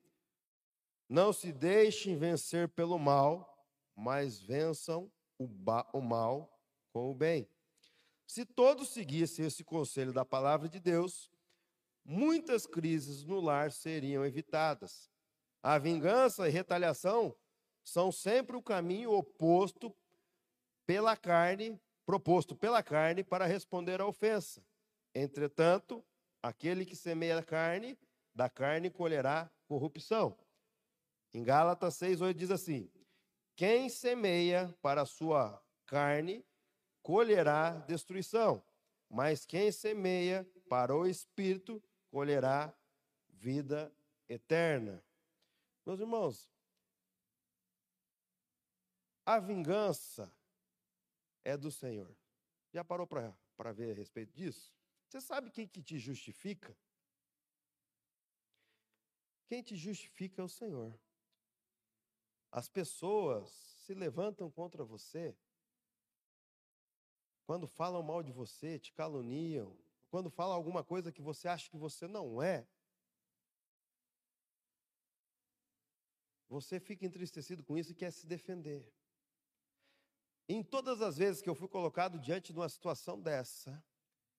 Speaker 1: Não se deixem vencer pelo mal, mas vençam o, o mal com o bem. Se todos seguissem esse conselho da palavra de Deus, muitas crises no lar seriam evitadas. A vingança e retaliação são sempre o caminho oposto pela carne proposto pela carne para responder à ofensa. Entretanto, aquele que semeia a carne, da carne colherá corrupção. Em Gálatas 6:8 diz assim: Quem semeia para a sua carne colherá destruição, mas quem semeia para o espírito colherá vida eterna. Meus irmãos, a vingança é do Senhor. Já parou para ver a respeito disso? Você sabe quem que te justifica? Quem te justifica é o Senhor. As pessoas se levantam contra você quando falam mal de você, te caluniam, quando falam alguma coisa que você acha que você não é. Você fica entristecido com isso e quer se defender. Em todas as vezes que eu fui colocado diante de uma situação dessa,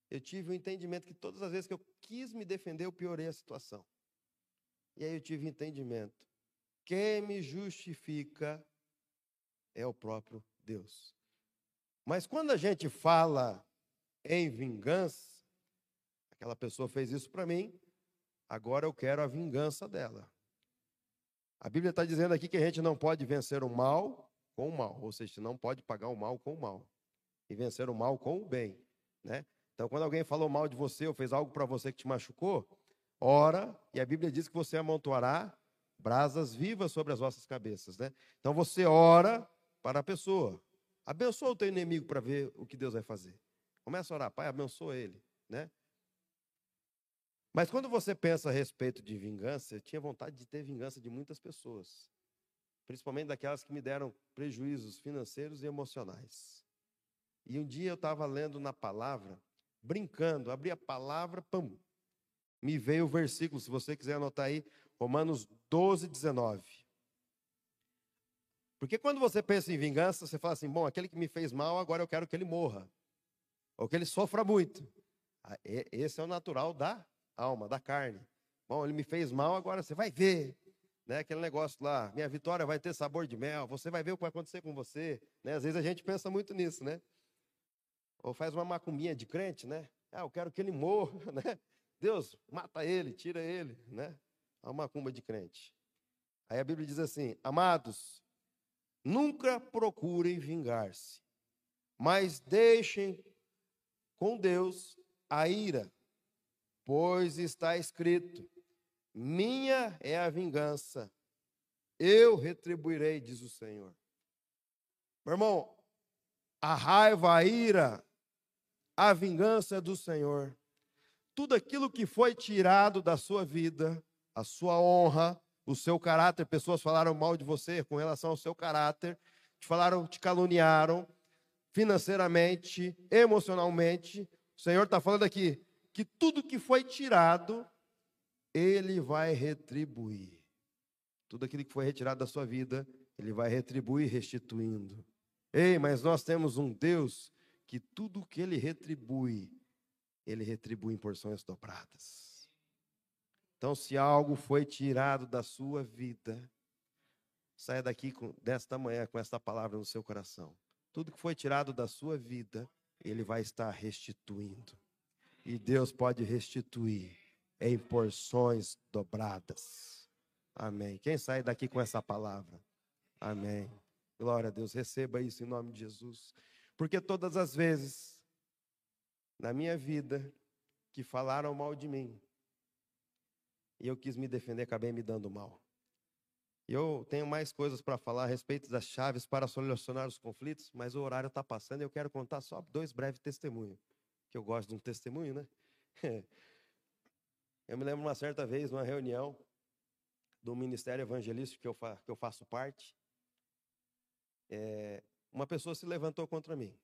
Speaker 1: eu tive o um entendimento que todas as vezes que eu quis me defender, eu piorei a situação. E aí eu tive o um entendimento quem me justifica é o próprio Deus. Mas quando a gente fala em vingança, aquela pessoa fez isso para mim, agora eu quero a vingança dela. A Bíblia está dizendo aqui que a gente não pode vencer o mal com o mal, ou seja, não pode pagar o mal com o mal e vencer o mal com o bem, né? Então, quando alguém falou mal de você ou fez algo para você que te machucou, ora, e a Bíblia diz que você amontoará brasas vivas sobre as vossas cabeças, né? Então você ora para a pessoa. Abençoa o teu inimigo para ver o que Deus vai fazer. Começa a orar, Pai, abençoa ele, né? Mas quando você pensa a respeito de vingança, eu tinha vontade de ter vingança de muitas pessoas, principalmente daquelas que me deram prejuízos financeiros e emocionais. E um dia eu estava lendo na palavra, brincando, abri a palavra, pum, me veio o versículo, se você quiser anotar aí, Romanos 12, 19. Porque quando você pensa em vingança, você fala assim: bom, aquele que me fez mal, agora eu quero que ele morra, ou que ele sofra muito. Ah, esse é o natural da alma, da carne. Bom, ele me fez mal, agora você vai ver. Né, aquele negócio lá, minha vitória vai ter sabor de mel, você vai ver o que vai acontecer com você. Né? Às vezes a gente pensa muito nisso, né? Ou faz uma macumbinha de crente, né? Ah, eu quero que ele morra, né? Deus, mata ele, tira ele, né? A macumba de crente. Aí a Bíblia diz assim: Amados, nunca procurem vingar-se, mas deixem com Deus a ira, Pois está escrito: Minha é a vingança, eu retribuirei, diz o Senhor. Meu irmão, a raiva, a ira, a vingança é do Senhor. Tudo aquilo que foi tirado da sua vida, a sua honra, o seu caráter, pessoas falaram mal de você com relação ao seu caráter, te falaram, te caluniaram financeiramente, emocionalmente. O Senhor está falando aqui, que tudo que foi tirado, ele vai retribuir. Tudo aquilo que foi retirado da sua vida, ele vai retribuir restituindo. Ei, mas nós temos um Deus que tudo que ele retribui, ele retribui em porções dobradas. Então, se algo foi tirado da sua vida, saia daqui com, desta manhã com esta palavra no seu coração. Tudo que foi tirado da sua vida, ele vai estar restituindo e Deus pode restituir em porções dobradas. Amém. Quem sai daqui com essa palavra? Amém. Glória a Deus. Receba isso em nome de Jesus. Porque todas as vezes na minha vida que falaram mal de mim e eu quis me defender, acabei me dando mal. Eu tenho mais coisas para falar a respeito das chaves para solucionar os conflitos, mas o horário está passando e eu quero contar só dois breves testemunhos que eu gosto de um testemunho, né? Eu me lembro uma certa vez, numa reunião do Ministério Evangelístico que eu, fa que eu faço parte, é, uma pessoa se levantou contra mim.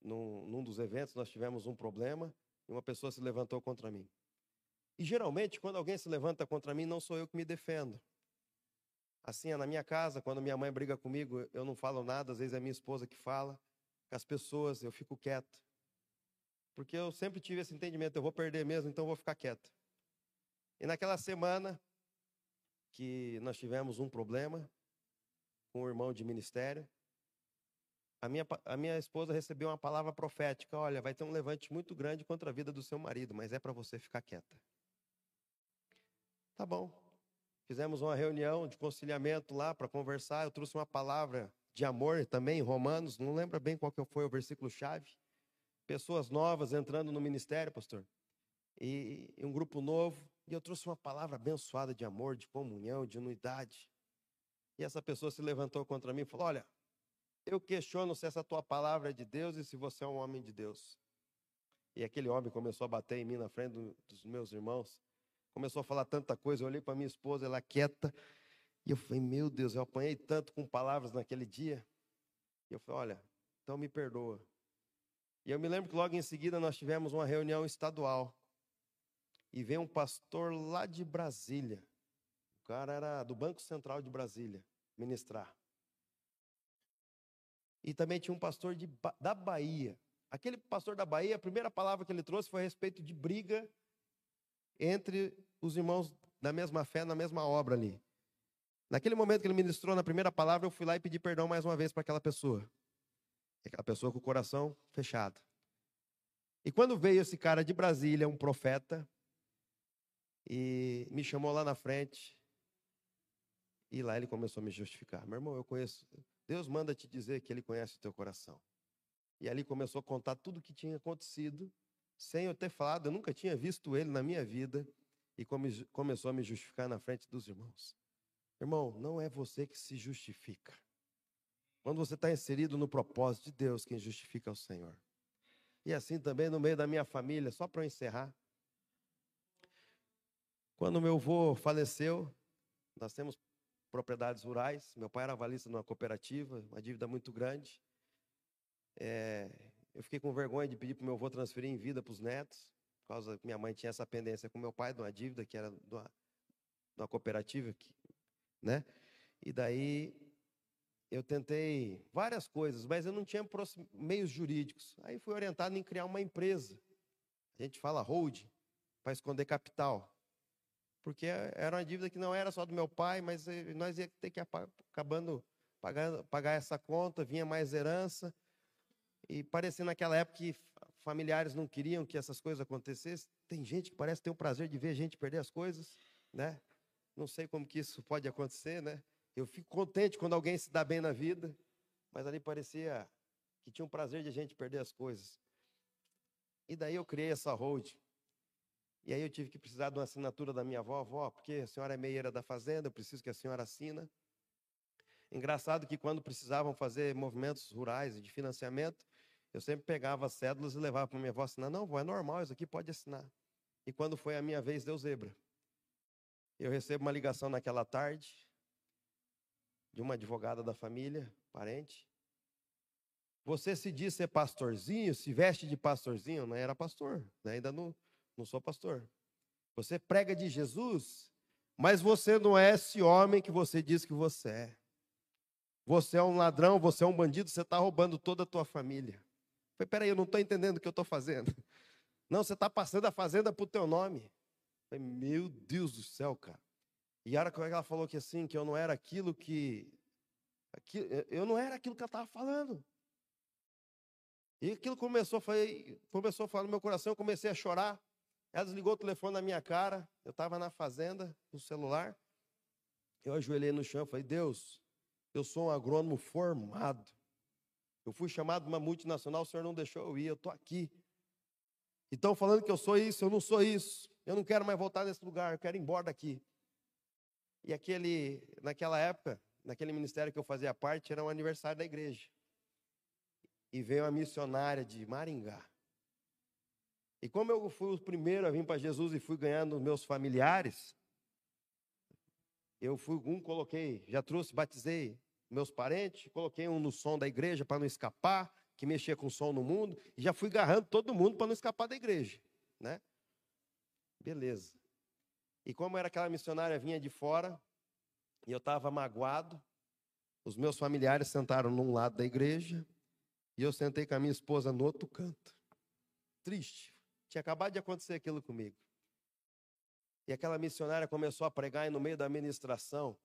Speaker 1: Num, num dos eventos, nós tivemos um problema e uma pessoa se levantou contra mim. E geralmente, quando alguém se levanta contra mim, não sou eu que me defendo. Assim, é na minha casa, quando minha mãe briga comigo, eu não falo nada, às vezes é minha esposa que fala com as pessoas, eu fico quieto. Porque eu sempre tive esse entendimento, eu vou perder mesmo, então eu vou ficar quieto. E naquela semana que nós tivemos um problema com o irmão de ministério, a minha, a minha esposa recebeu uma palavra profética: olha, vai ter um levante muito grande contra a vida do seu marido, mas é para você ficar quieta. Tá bom. Fizemos uma reunião de conciliamento lá para conversar. Eu trouxe uma palavra de amor também, Romanos, não lembra bem qual que foi o versículo-chave. Pessoas novas entrando no ministério, pastor. E, e um grupo novo. E eu trouxe uma palavra abençoada de amor, de comunhão, de unidade. E essa pessoa se levantou contra mim e falou: Olha, eu questiono se essa tua palavra é de Deus e se você é um homem de Deus. E aquele homem começou a bater em mim na frente dos meus irmãos. Começou a falar tanta coisa. Eu olhei para minha esposa, ela quieta. E eu falei, meu Deus, eu apanhei tanto com palavras naquele dia. E eu falei, olha, então me perdoa. E eu me lembro que logo em seguida nós tivemos uma reunião estadual. E veio um pastor lá de Brasília. O cara era do Banco Central de Brasília, ministrar. E também tinha um pastor de, da Bahia. Aquele pastor da Bahia, a primeira palavra que ele trouxe foi a respeito de briga entre os irmãos da mesma fé, na mesma obra ali. Naquele momento que ele ministrou na primeira palavra, eu fui lá e pedi perdão mais uma vez para aquela pessoa. Aquela pessoa com o coração fechado. E quando veio esse cara de Brasília, um profeta, e me chamou lá na frente, e lá ele começou a me justificar. Meu irmão, eu conheço. Deus manda te dizer que ele conhece o teu coração. E ali começou a contar tudo o que tinha acontecido, sem eu ter falado. Eu nunca tinha visto ele na minha vida. E come, começou a me justificar na frente dos irmãos. Irmão, não é você que se justifica. Quando você está inserido no propósito de Deus, quem justifica é o Senhor. E assim também no meio da minha família, só para encerrar. Quando meu avô faleceu, nós temos propriedades rurais. Meu pai era avalista numa cooperativa, uma dívida muito grande. É, eu fiquei com vergonha de pedir para meu avô transferir em vida para os netos, por causa minha mãe tinha essa pendência com meu pai de uma dívida que era de uma, de uma cooperativa, que, né? E daí eu tentei várias coisas, mas eu não tinha meios jurídicos. Aí fui orientado em criar uma empresa. A gente fala hold, para esconder capital. Porque era uma dívida que não era só do meu pai, mas eh, nós ia ter que acabando pagar, pagar essa conta, vinha mais herança. E parecia naquela época que familiares não queriam que essas coisas acontecessem. Tem gente que parece ter o prazer de ver gente perder as coisas, né? Não sei como que isso pode acontecer, né? Eu fico contente quando alguém se dá bem na vida, mas ali parecia que tinha um prazer de a gente perder as coisas. E daí eu criei essa hold. E aí eu tive que precisar de uma assinatura da minha avó, avó, porque a senhora é meieira da fazenda, eu preciso que a senhora assina. Engraçado que quando precisavam fazer movimentos rurais de financiamento, eu sempre pegava as cédulas e levava para minha avó assinar. Não, vó, é normal, isso aqui pode assinar. E quando foi a minha vez, deu zebra. Eu recebo uma ligação naquela tarde de uma advogada da família, parente. Você se diz ser pastorzinho, se veste de pastorzinho, não era pastor, né? ainda não, não sou pastor. Você prega de Jesus, mas você não é esse homem que você diz que você é. Você é um ladrão, você é um bandido, você está roubando toda a tua família. Falei, peraí, eu não estou entendendo o que eu estou fazendo. Não, você está passando a fazenda para o teu nome. falei, meu Deus do céu, cara. E a hora que ela falou que assim, que eu não era aquilo que. Eu não era aquilo que ela estava falando. E aquilo começou, foi, começou a falar no meu coração, eu comecei a chorar. Ela desligou o telefone na minha cara. Eu estava na fazenda, no celular. Eu ajoelhei no chão e falei, Deus, eu sou um agrônomo formado. Eu fui chamado de uma multinacional, o senhor não deixou eu ir, eu estou aqui. E estão falando que eu sou isso, eu não sou isso. Eu não quero mais voltar nesse lugar, eu quero ir embora daqui. E aquele, naquela época, naquele ministério que eu fazia parte, era um aniversário da igreja. E veio uma missionária de Maringá. E como eu fui o primeiro a vir para Jesus e fui ganhando meus familiares, eu fui um, coloquei, já trouxe, batizei meus parentes, coloquei um no som da igreja para não escapar, que mexia com som no mundo, e já fui agarrando todo mundo para não escapar da igreja, né? Beleza. E como era aquela missionária vinha de fora, e eu estava magoado, os meus familiares sentaram num lado da igreja, e eu sentei com a minha esposa no outro canto. Triste. Tinha acabado de acontecer aquilo comigo. E aquela missionária começou a pregar e no meio da ministração.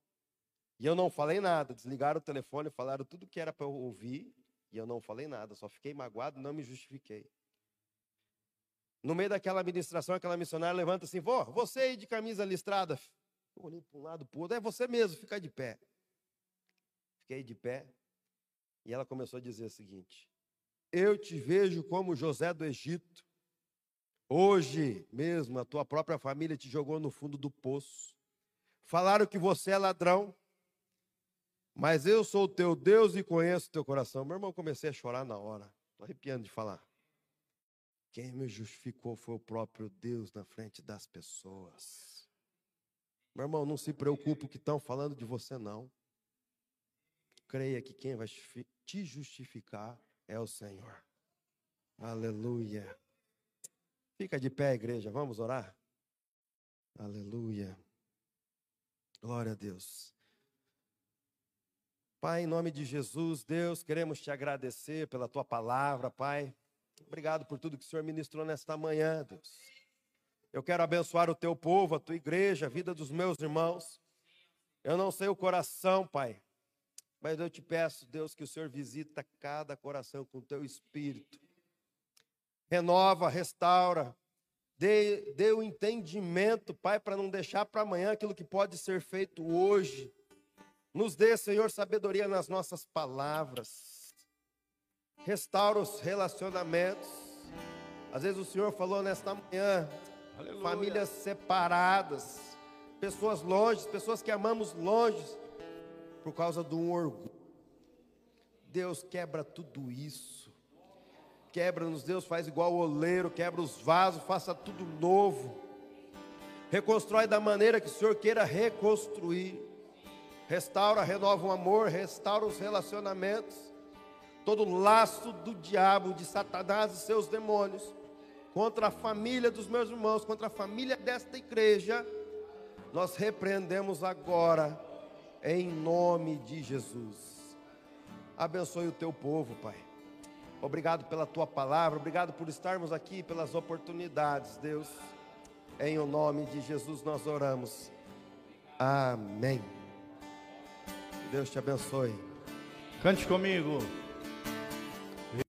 Speaker 1: E eu não falei nada. Desligaram o telefone, falaram tudo que era para eu ouvir. E eu não falei nada. Só fiquei magoado não me justifiquei. No meio daquela ministração, aquela missionária levanta assim: Vô, você aí de camisa listrada. Eu olhei para um lado, para outro. É você mesmo, fica de pé. Fiquei de pé. E ela começou a dizer o seguinte: Eu te vejo como José do Egito Hoje mesmo a tua própria família te jogou no fundo do poço. Falaram que você é ladrão, mas eu sou o teu Deus e conheço o teu coração. Meu irmão, comecei a chorar na hora. Estou arrepiando de falar. Quem me justificou foi o próprio Deus na frente das pessoas. Meu irmão, não se preocupe que estão falando de você, não. Creia que quem vai te justificar é o Senhor. Aleluia. Fica de pé, igreja, vamos orar? Aleluia. Glória a Deus. Pai, em nome de Jesus, Deus, queremos te agradecer pela tua palavra, Pai. Obrigado por tudo que o Senhor ministrou nesta manhã, Deus. Eu quero abençoar o teu povo, a tua igreja, a vida dos meus irmãos. Eu não sei o coração, Pai, mas eu te peço, Deus, que o Senhor visita cada coração com o teu espírito. Renova, restaura, dê, dê o entendimento, Pai, para não deixar para amanhã aquilo que pode ser feito hoje. Nos dê, Senhor, sabedoria nas nossas palavras. Restaura os relacionamentos. Às vezes o Senhor falou nesta manhã, Aleluia. famílias separadas pessoas longe, pessoas que amamos longe, por causa de um orgulho. Deus quebra tudo isso. Quebra-nos, Deus faz igual o oleiro, quebra os vasos, faça tudo novo. Reconstrói da maneira que o Senhor queira reconstruir. Restaura, renova o amor, restaura os relacionamentos. Todo laço do diabo, de Satanás e seus demônios, contra a família dos meus irmãos, contra a família desta igreja nós repreendemos agora, em nome de Jesus. Abençoe o teu povo, Pai. Obrigado pela tua palavra, obrigado por estarmos aqui, pelas oportunidades, Deus. Em o nome de Jesus nós oramos. Amém. Deus te abençoe.
Speaker 2: Cante comigo.